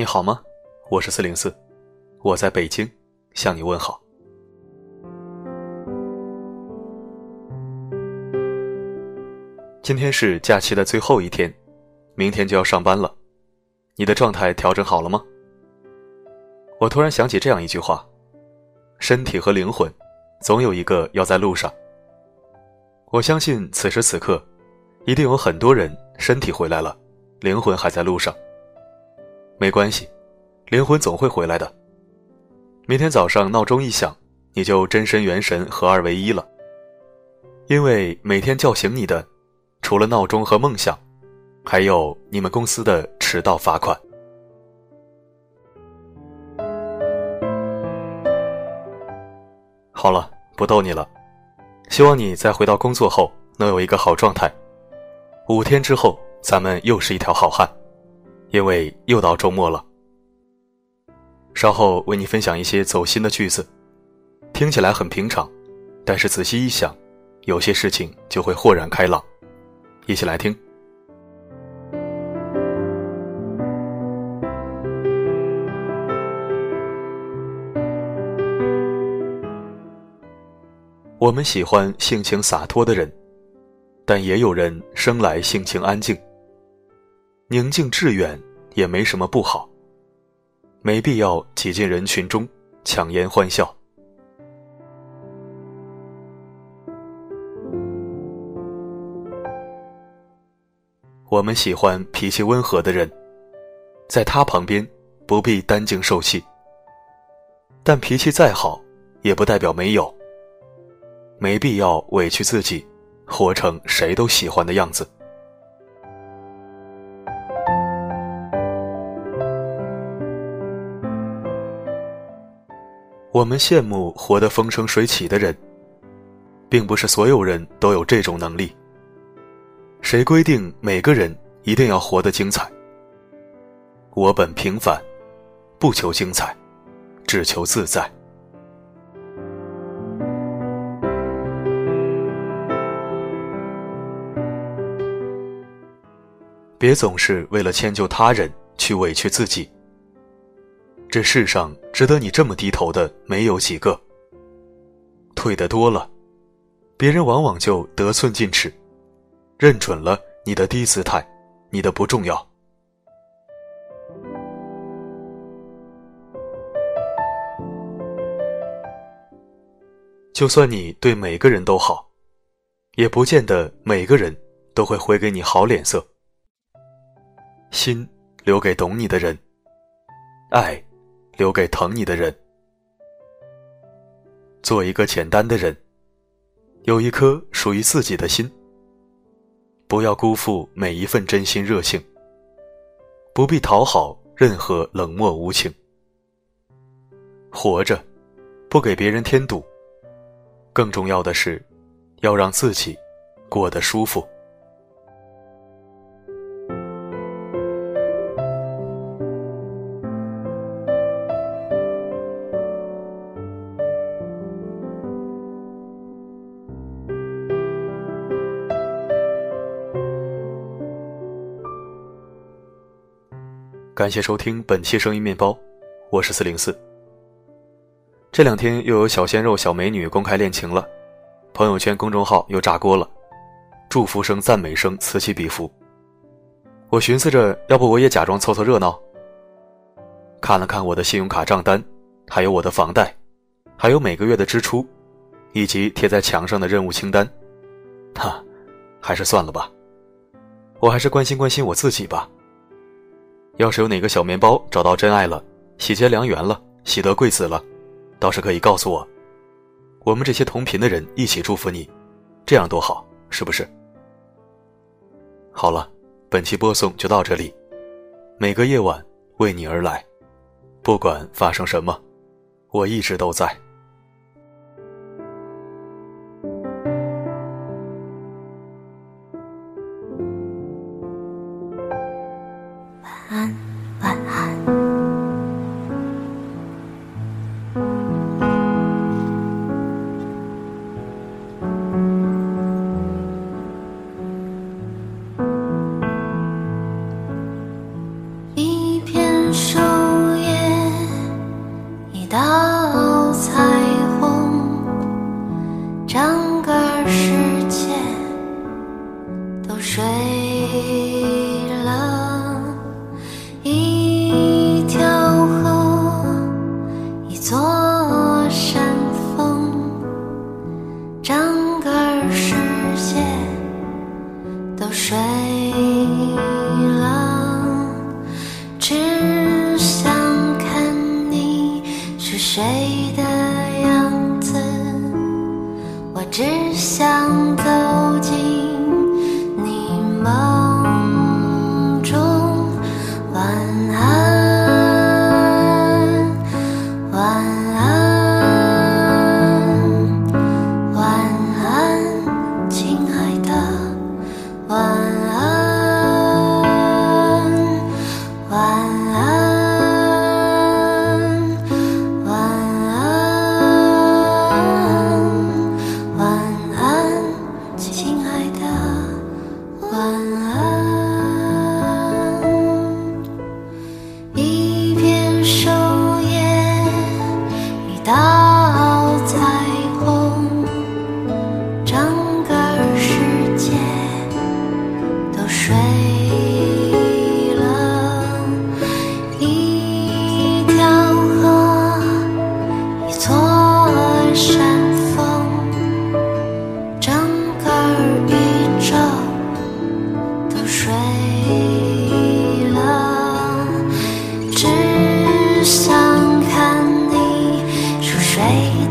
你好吗？我是四零四，我在北京向你问好。今天是假期的最后一天，明天就要上班了，你的状态调整好了吗？我突然想起这样一句话：身体和灵魂，总有一个要在路上。我相信此时此刻，一定有很多人身体回来了，灵魂还在路上。没关系，灵魂总会回来的。明天早上闹钟一响，你就真身元神合二为一了。因为每天叫醒你的，除了闹钟和梦想，还有你们公司的迟到罚款。好了，不逗你了。希望你在回到工作后能有一个好状态。五天之后，咱们又是一条好汉。因为又到周末了，稍后为你分享一些走心的句子，听起来很平常，但是仔细一想，有些事情就会豁然开朗。一起来听。我们喜欢性情洒脱的人，但也有人生来性情安静。宁静致远也没什么不好，没必要挤进人群中强颜欢笑。我们喜欢脾气温和的人，在他旁边不必担惊受气。但脾气再好，也不代表没有。没必要委屈自己，活成谁都喜欢的样子。我们羡慕活得风生水起的人，并不是所有人都有这种能力。谁规定每个人一定要活得精彩？我本平凡，不求精彩，只求自在。别总是为了迁就他人去委屈自己。这世上值得你这么低头的没有几个。退的多了，别人往往就得寸进尺，认准了你的低姿态，你的不重要。就算你对每个人都好，也不见得每个人都会回给你好脸色。心留给懂你的人，爱。留给疼你的人，做一个简单的人，有一颗属于自己的心。不要辜负每一份真心热情，不必讨好任何冷漠无情。活着，不给别人添堵，更重要的是，要让自己过得舒服。感谢收听本期声音面包，我是四零四。这两天又有小鲜肉、小美女公开恋情了，朋友圈、公众号又炸锅了，祝福声、赞美声此起彼伏。我寻思着，要不我也假装凑凑热闹。看了看我的信用卡账单，还有我的房贷，还有每个月的支出，以及贴在墙上的任务清单，哈，还是算了吧。我还是关心关心我自己吧。要是有哪个小面包找到真爱了，喜结良缘了，喜得贵子了，倒是可以告诉我，我们这些同频的人一起祝福你，这样多好，是不是？好了，本期播送就到这里，每个夜晚为你而来，不管发生什么，我一直都在。到彩虹整个世界都睡了一条河一座山。light